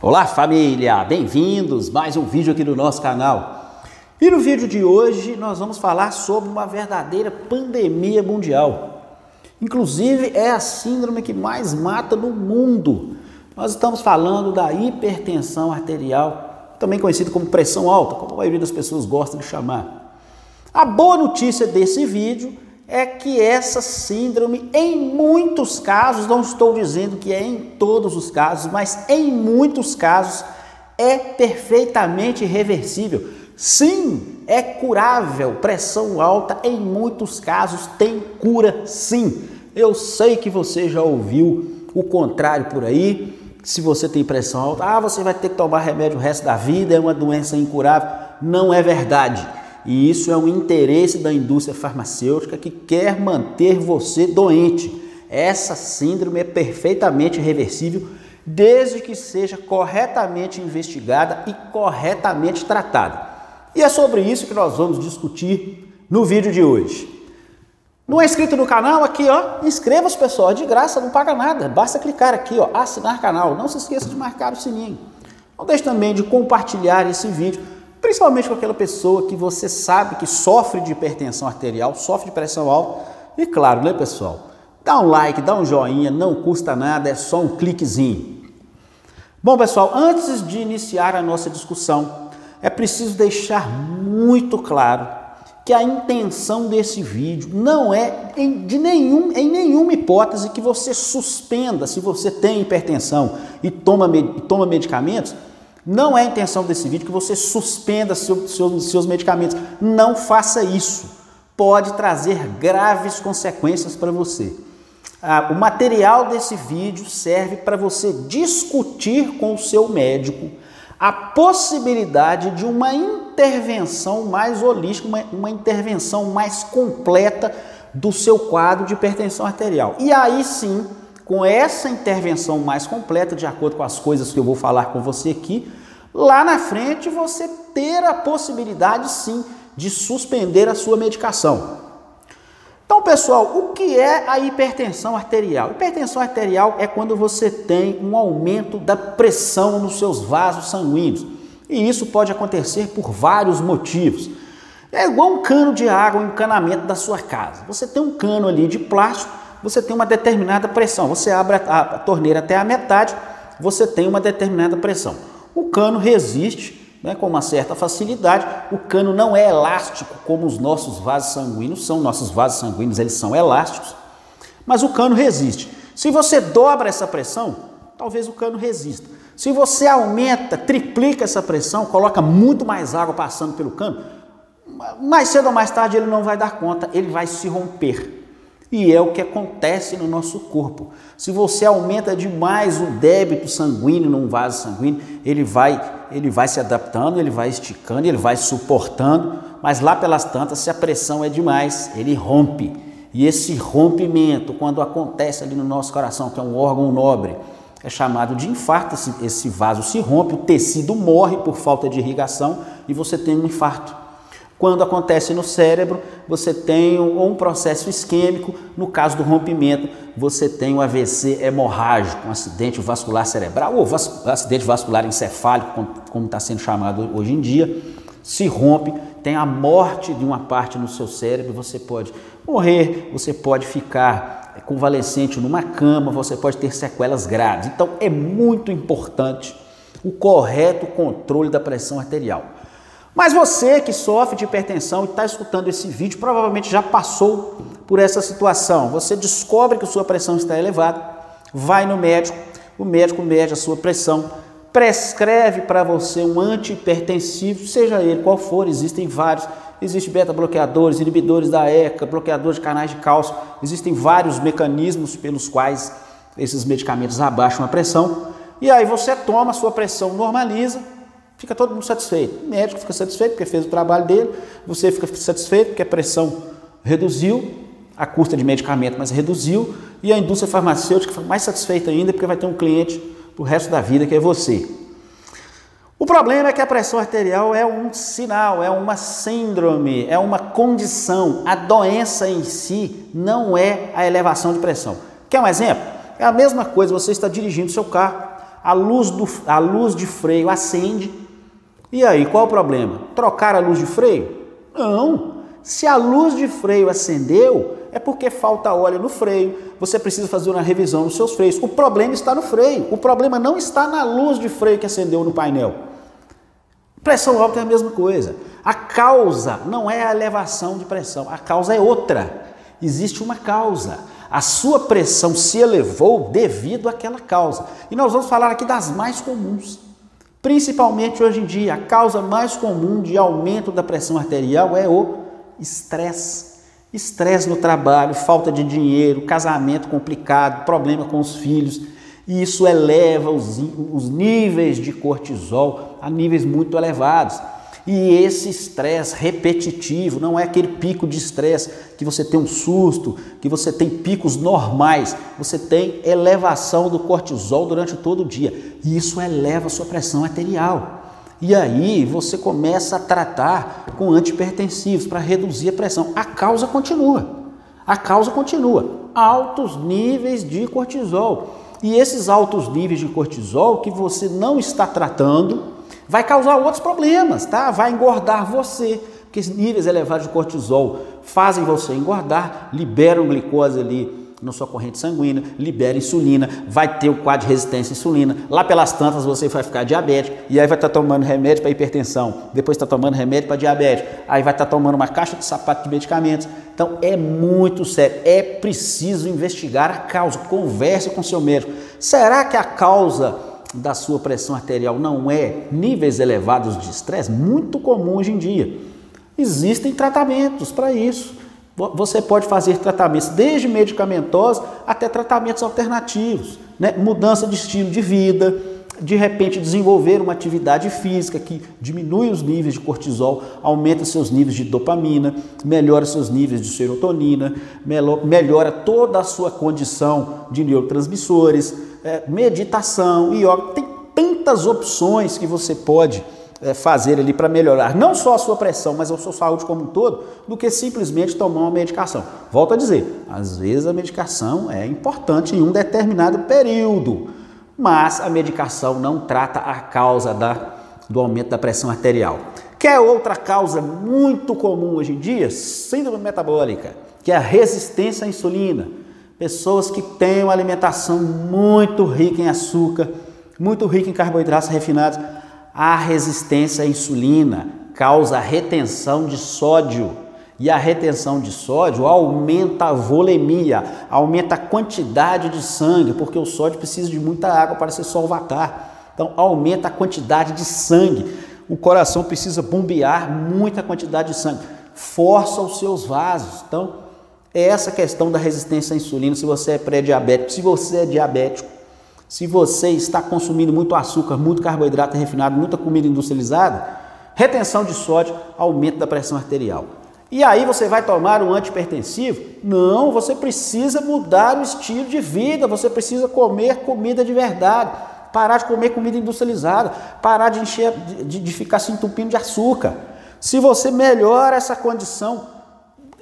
Olá família, bem-vindos mais um vídeo aqui no nosso canal. E no vídeo de hoje nós vamos falar sobre uma verdadeira pandemia mundial. Inclusive é a síndrome que mais mata no mundo. Nós estamos falando da hipertensão arterial, também conhecido como pressão alta, como a maioria das pessoas gosta de chamar. A boa notícia desse vídeo é que essa síndrome, em muitos casos, não estou dizendo que é em todos os casos, mas em muitos casos é perfeitamente reversível. Sim, é curável. Pressão alta, em muitos casos, tem cura, sim. Eu sei que você já ouviu o contrário por aí. Se você tem pressão alta, ah, você vai ter que tomar remédio o resto da vida, é uma doença incurável. Não é verdade. E isso é um interesse da indústria farmacêutica que quer manter você doente. Essa síndrome é perfeitamente reversível desde que seja corretamente investigada e corretamente tratada. E é sobre isso que nós vamos discutir no vídeo de hoje. Não é inscrito no canal? Aqui, ó, inscreva-se, pessoal, de graça, não paga nada. Basta clicar aqui, ó, assinar canal. Não se esqueça de marcar o sininho. Não deixe também de compartilhar esse vídeo principalmente com aquela pessoa que você sabe que sofre de hipertensão arterial, sofre de pressão alta. E claro, né, pessoal? Dá um like, dá um joinha, não custa nada, é só um cliquezinho. Bom, pessoal, antes de iniciar a nossa discussão, é preciso deixar muito claro que a intenção desse vídeo não é em, de nenhum, em nenhuma hipótese que você suspenda, se você tem hipertensão e toma, toma medicamentos, não é a intenção desse vídeo que você suspenda seus, seus, seus medicamentos. Não faça isso. Pode trazer graves consequências para você. Ah, o material desse vídeo serve para você discutir com o seu médico a possibilidade de uma intervenção mais holística, uma, uma intervenção mais completa do seu quadro de hipertensão arterial. E aí sim, com essa intervenção mais completa, de acordo com as coisas que eu vou falar com você aqui, lá na frente você ter a possibilidade sim de suspender a sua medicação. Então, pessoal, o que é a hipertensão arterial? Hipertensão arterial é quando você tem um aumento da pressão nos seus vasos sanguíneos. E isso pode acontecer por vários motivos. É igual um cano de água, um encanamento da sua casa. Você tem um cano ali de plástico você tem uma determinada pressão. Você abre a, a torneira até a metade, você tem uma determinada pressão. O cano resiste né, com uma certa facilidade. O cano não é elástico como os nossos vasos sanguíneos são. Nossos vasos sanguíneos eles são elásticos, mas o cano resiste. Se você dobra essa pressão, talvez o cano resista. Se você aumenta, triplica essa pressão, coloca muito mais água passando pelo cano, mais cedo ou mais tarde ele não vai dar conta, ele vai se romper. E é o que acontece no nosso corpo. Se você aumenta demais o débito sanguíneo num vaso sanguíneo, ele vai, ele vai se adaptando, ele vai esticando, ele vai suportando, mas lá pelas tantas, se a pressão é demais, ele rompe. E esse rompimento, quando acontece ali no nosso coração, que é um órgão nobre, é chamado de infarto. Esse, esse vaso se rompe, o tecido morre por falta de irrigação e você tem um infarto. Quando acontece no cérebro, você tem um processo isquêmico, no caso do rompimento, você tem um AVC hemorrágico, um acidente vascular cerebral ou vas acidente vascular encefálico, como está sendo chamado hoje em dia, se rompe, tem a morte de uma parte no seu cérebro, você pode morrer, você pode ficar convalescente numa cama, você pode ter sequelas graves. Então é muito importante o correto controle da pressão arterial. Mas você que sofre de hipertensão e está escutando esse vídeo, provavelmente já passou por essa situação. Você descobre que sua pressão está elevada, vai no médico, o médico mede a sua pressão, prescreve para você um antihipertensivo, seja ele qual for, existem vários. Existem beta-bloqueadores, inibidores da ECA, bloqueadores de canais de cálcio. Existem vários mecanismos pelos quais esses medicamentos abaixam a pressão. E aí você toma, sua pressão normaliza, Fica todo mundo satisfeito. O médico fica satisfeito porque fez o trabalho dele, você fica satisfeito porque a pressão reduziu, a custa de medicamento, mas reduziu, e a indústria farmacêutica fica mais satisfeita ainda porque vai ter um cliente o resto da vida que é você. O problema é que a pressão arterial é um sinal, é uma síndrome, é uma condição. A doença em si não é a elevação de pressão. Quer um exemplo? É a mesma coisa, você está dirigindo seu carro, a luz, do, a luz de freio acende. E aí, qual o problema? Trocar a luz de freio? Não. Se a luz de freio acendeu, é porque falta óleo no freio, você precisa fazer uma revisão nos seus freios. O problema está no freio, o problema não está na luz de freio que acendeu no painel. Pressão alta é a mesma coisa. A causa não é a elevação de pressão, a causa é outra. Existe uma causa. A sua pressão se elevou devido àquela causa. E nós vamos falar aqui das mais comuns. Principalmente hoje em dia, a causa mais comum de aumento da pressão arterial é o estresse. Estresse no trabalho, falta de dinheiro, casamento complicado, problema com os filhos. E isso eleva os, os níveis de cortisol a níveis muito elevados. E esse estresse repetitivo, não é aquele pico de estresse que você tem um susto, que você tem picos normais, você tem elevação do cortisol durante todo o dia. E isso eleva a sua pressão arterial. E aí você começa a tratar com antipertensivos para reduzir a pressão. A causa continua. A causa continua. Altos níveis de cortisol. E esses altos níveis de cortisol que você não está tratando, vai causar outros problemas, tá? Vai engordar você, porque níveis elevados de cortisol fazem você engordar, liberam glicose ali na sua corrente sanguínea, libera insulina, vai ter o quadro de resistência à insulina. Lá pelas tantas você vai ficar diabético e aí vai estar tá tomando remédio para hipertensão, depois está tomando remédio para diabetes, aí vai estar tá tomando uma caixa de sapato de medicamentos. Então é muito sério, é preciso investigar a causa. Converse com seu médico. Será que a causa da sua pressão arterial não é níveis elevados de estresse, muito comum hoje em dia. Existem tratamentos para isso. Você pode fazer tratamentos desde medicamentosos até tratamentos alternativos, né? mudança de estilo de vida, de repente desenvolver uma atividade física que diminui os níveis de cortisol, aumenta seus níveis de dopamina, melhora seus níveis de serotonina, melhora toda a sua condição de neurotransmissores, é, meditação, yoga, tem tantas opções que você pode é, fazer ali para melhorar não só a sua pressão, mas a sua saúde como um todo, do que simplesmente tomar uma medicação. Volto a dizer, às vezes a medicação é importante em um determinado período, mas a medicação não trata a causa da, do aumento da pressão arterial. Quer outra causa muito comum hoje em dia? Síndrome metabólica, que é a resistência à insulina. Pessoas que têm uma alimentação muito rica em açúcar, muito rica em carboidratos refinados, a resistência à insulina causa retenção de sódio. E a retenção de sódio aumenta a volemia, aumenta a quantidade de sangue, porque o sódio precisa de muita água para se solvatar. Então, aumenta a quantidade de sangue. O coração precisa bombear muita quantidade de sangue, força os seus vasos. Então, é essa questão da resistência à insulina, se você é pré-diabético, se você é diabético, se você está consumindo muito açúcar, muito carboidrato refinado, muita comida industrializada, retenção de sódio, aumento da pressão arterial. E aí você vai tomar um antipertensivo? Não, você precisa mudar o estilo de vida, você precisa comer comida de verdade, parar de comer comida industrializada, parar de, encher, de, de ficar se entupindo de açúcar. Se você melhora essa condição,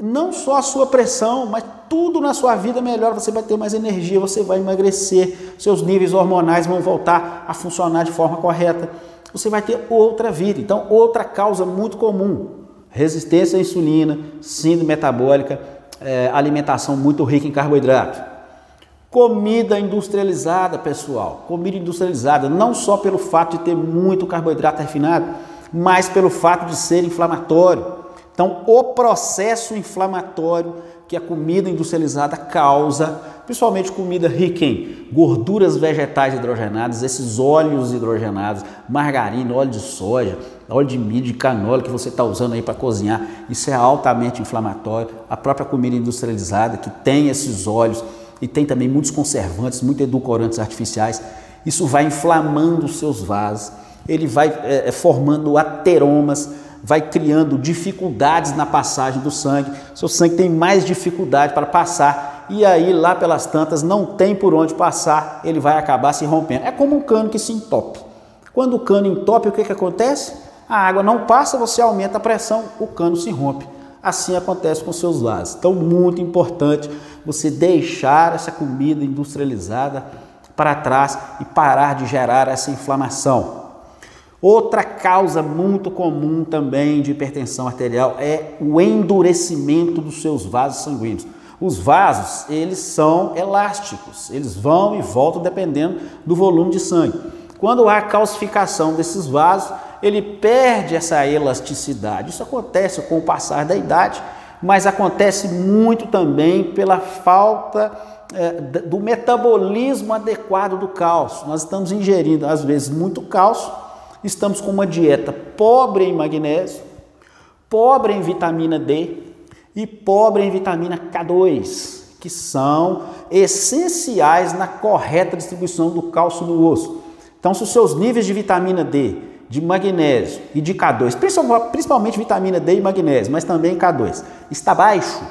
não só a sua pressão, mas tudo na sua vida melhora, você vai ter mais energia, você vai emagrecer, seus níveis hormonais vão voltar a funcionar de forma correta, você vai ter outra vida. Então, outra causa muito comum: resistência à insulina, síndrome metabólica, é, alimentação muito rica em carboidrato. Comida industrializada, pessoal. Comida industrializada, não só pelo fato de ter muito carboidrato refinado, mas pelo fato de ser inflamatório. Então, o processo inflamatório que a comida industrializada causa, principalmente comida rica em gorduras vegetais hidrogenadas, esses óleos hidrogenados, margarina, óleo de soja, óleo de milho, de canola que você está usando aí para cozinhar, isso é altamente inflamatório. A própria comida industrializada que tem esses óleos e tem também muitos conservantes, muitos edulcorantes artificiais, isso vai inflamando os seus vasos, ele vai é, formando ateromas, vai criando dificuldades na passagem do sangue. Seu sangue tem mais dificuldade para passar e aí lá pelas tantas não tem por onde passar, ele vai acabar se rompendo. É como um cano que se entope. Quando o cano entope, o que, que acontece? A água não passa, você aumenta a pressão, o cano se rompe. Assim acontece com seus vasos. Então, muito importante você deixar essa comida industrializada para trás e parar de gerar essa inflamação. Outra causa muito comum também de hipertensão arterial é o endurecimento dos seus vasos sanguíneos. Os vasos, eles são elásticos, eles vão e voltam dependendo do volume de sangue. Quando há calcificação desses vasos, ele perde essa elasticidade. Isso acontece com o passar da idade, mas acontece muito também pela falta é, do metabolismo adequado do cálcio. Nós estamos ingerindo, às vezes, muito cálcio, estamos com uma dieta pobre em magnésio, pobre em vitamina D e pobre em vitamina K2, que são essenciais na correta distribuição do cálcio no osso. Então, se os seus níveis de vitamina D, de magnésio e de K2, principalmente vitamina D e magnésio, mas também K2, está baixo,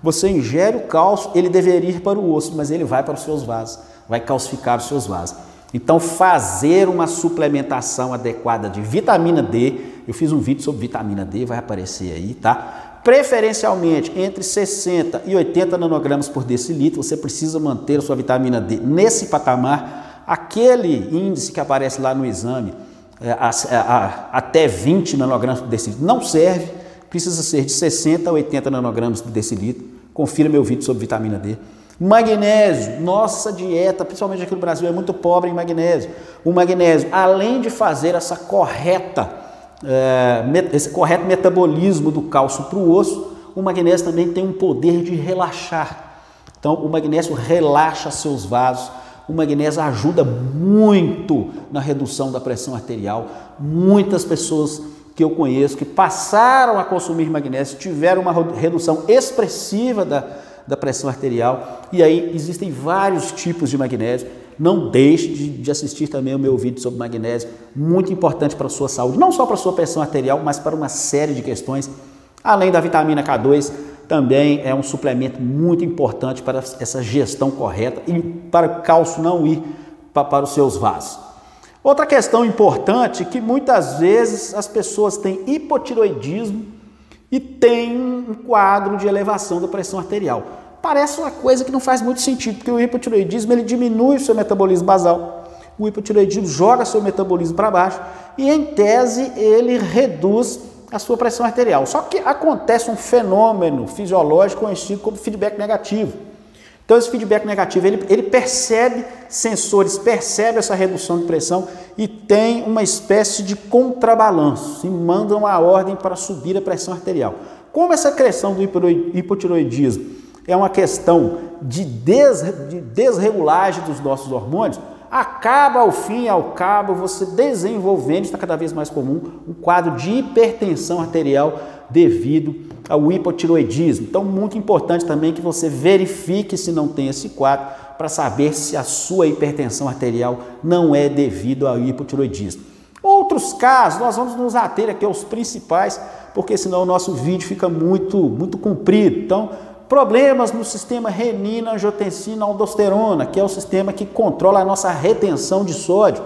você ingere o cálcio, ele deveria ir para o osso, mas ele vai para os seus vasos, vai calcificar os seus vasos. Então, fazer uma suplementação adequada de vitamina D, eu fiz um vídeo sobre vitamina D, vai aparecer aí, tá? Preferencialmente entre 60 e 80 nanogramas por decilitro, você precisa manter a sua vitamina D nesse patamar. Aquele índice que aparece lá no exame, é, a, a, até 20 nanogramas por decilitro, não serve precisa ser de 60 a 80 nanogramas por decilitro. Confira meu vídeo sobre vitamina D. Magnésio, nossa dieta, principalmente aqui no Brasil, é muito pobre em magnésio. O magnésio, além de fazer essa correta, é, esse correto metabolismo do cálcio para o osso, o magnésio também tem um poder de relaxar. Então, o magnésio relaxa seus vasos, o magnésio ajuda muito na redução da pressão arterial. Muitas pessoas que eu conheço que passaram a consumir magnésio tiveram uma redução expressiva da, da pressão arterial. E aí existem vários tipos de magnésio. Não deixe de, de assistir também o meu vídeo sobre magnésio, muito importante para a sua saúde, não só para a sua pressão arterial, mas para uma série de questões. Além da vitamina K2, também é um suplemento muito importante para essa gestão correta e para o cálcio não ir para, os seus vasos. Outra questão importante é que muitas vezes as pessoas têm hipotiroidismo e têm um quadro de elevação da pressão arterial. Parece uma coisa que não faz muito sentido, porque o hipotiroidismo ele diminui o seu metabolismo basal. O hipotiroidismo joga seu metabolismo para baixo e, em tese, ele reduz a sua pressão arterial. Só que acontece um fenômeno fisiológico conhecido como feedback negativo. Então esse feedback negativo, ele, ele percebe sensores, percebe essa redução de pressão e tem uma espécie de contrabalanço e manda uma ordem para subir a pressão arterial. Como essa questão do hipotiroidismo é uma questão de, des, de desregulagem dos nossos hormônios, acaba ao fim ao cabo você desenvolvendo, está cada vez mais comum, um quadro de hipertensão arterial devido ao hipotiroidismo. Então, muito importante também que você verifique se não tem esse quadro para saber se a sua hipertensão arterial não é devido ao hipotiroidismo. Outros casos, nós vamos nos ater aqui aos principais, porque senão o nosso vídeo fica muito, muito comprido. Então, problemas no sistema renina, angiotensina, aldosterona, que é o sistema que controla a nossa retenção de sódio.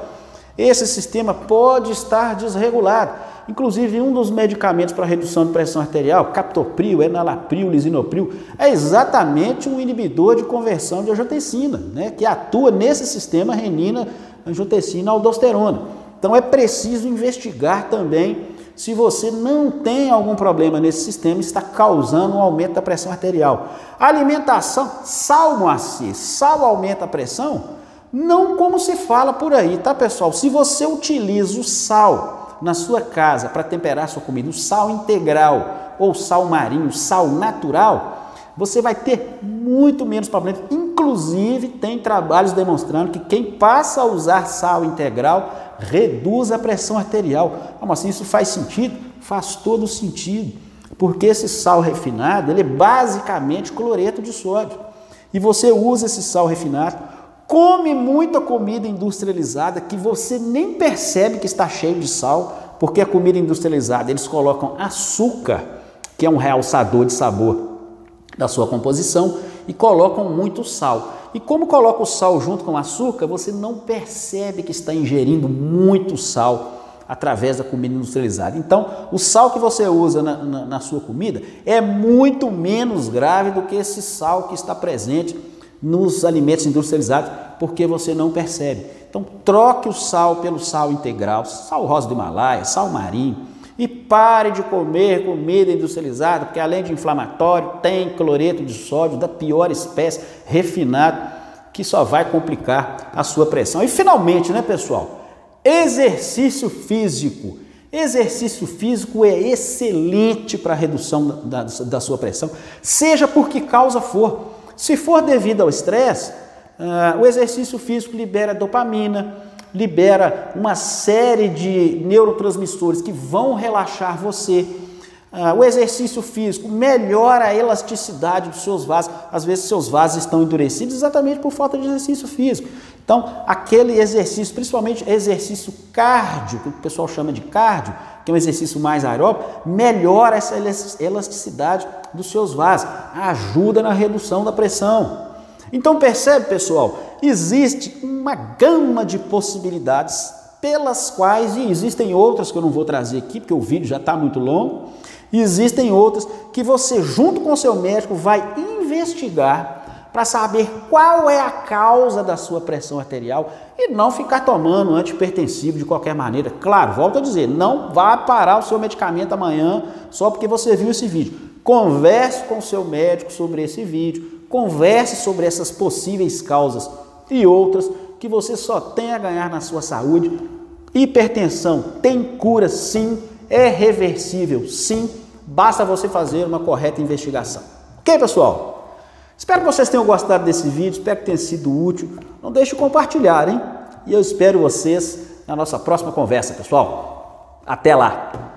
Esse sistema pode estar desregulado. Inclusive, um dos medicamentos para redução de pressão arterial, captopril, enalapril, lisinopril, é exatamente um inibidor de conversão de angiotensina, né, que atua nesse sistema renina, angiotensina, aldosterona. Então, é preciso investigar também se você não tem algum problema nesse sistema, está causando um aumento da pressão arterial. alimentação, sal, Moacir, sal aumenta a pressão? Não como se fala por aí, tá pessoal? Se você utiliza o sal na sua casa para temperar sua comida, o sal integral ou sal marinho, sal natural, você vai ter muito menos problemas. Inclusive, tem trabalhos demonstrando que quem passa a usar sal integral reduz a pressão arterial. Como assim isso faz sentido? Faz todo sentido. Porque esse sal refinado, ele é basicamente cloreto de sódio. E você usa esse sal refinado come muita comida industrializada que você nem percebe que está cheio de sal, porque a comida industrializada eles colocam açúcar, que é um realçador de sabor da sua composição, e colocam muito sal. E como coloca o sal junto com o açúcar, você não percebe que está ingerindo muito sal através da comida industrializada. Então, o sal que você usa na, na, na sua comida é muito menos grave do que esse sal que está presente nos alimentos industrializados porque você não percebe. Então, troque o sal pelo sal integral, sal rosa do Himalaia, sal marinho, e pare de comer comida industrializada, porque além de inflamatório, tem cloreto de sódio da pior espécie, refinado, que só vai complicar a sua pressão. E finalmente, né, pessoal? Exercício físico. Exercício físico é excelente para a redução da, da, da, sua pressão, seja por que causa for. Se for devido ao estresse, uh, o exercício físico libera dopamina, libera uma série de neurotransmissores que vão relaxar você. Uh, o exercício físico melhora a elasticidade dos seus vasos. Às vezes, seus vasos estão endurecidos exatamente por falta de exercício físico. Então, aquele exercício, principalmente exercício cardio, que o pessoal chama de cardio, que é um exercício mais aeróbico, melhora essa elasticidade dos seus vasos, ajuda na redução da pressão. Então, percebe, pessoal, existe uma gama de possibilidades pelas quais, e existem outras que eu não vou trazer aqui, porque o vídeo já está muito longo, existem outras que você, junto com o seu médico, vai investigar para saber qual é a causa da sua pressão arterial e não ficar tomando antipertensivo de qualquer maneira. Claro, volto a dizer, não vá parar o seu medicamento amanhã só porque você viu esse vídeo. Converse com o seu médico sobre esse vídeo, converse sobre essas possíveis causas e outras que você só tem a ganhar na sua saúde. Hipertensão tem cura sim, é reversível sim, basta você fazer uma correta investigação. Ok, pessoal? Espero que vocês tenham gostado desse vídeo, espero que tenha sido útil. Não deixe de compartilhar, hein? E eu espero vocês na nossa próxima conversa, pessoal. Até lá!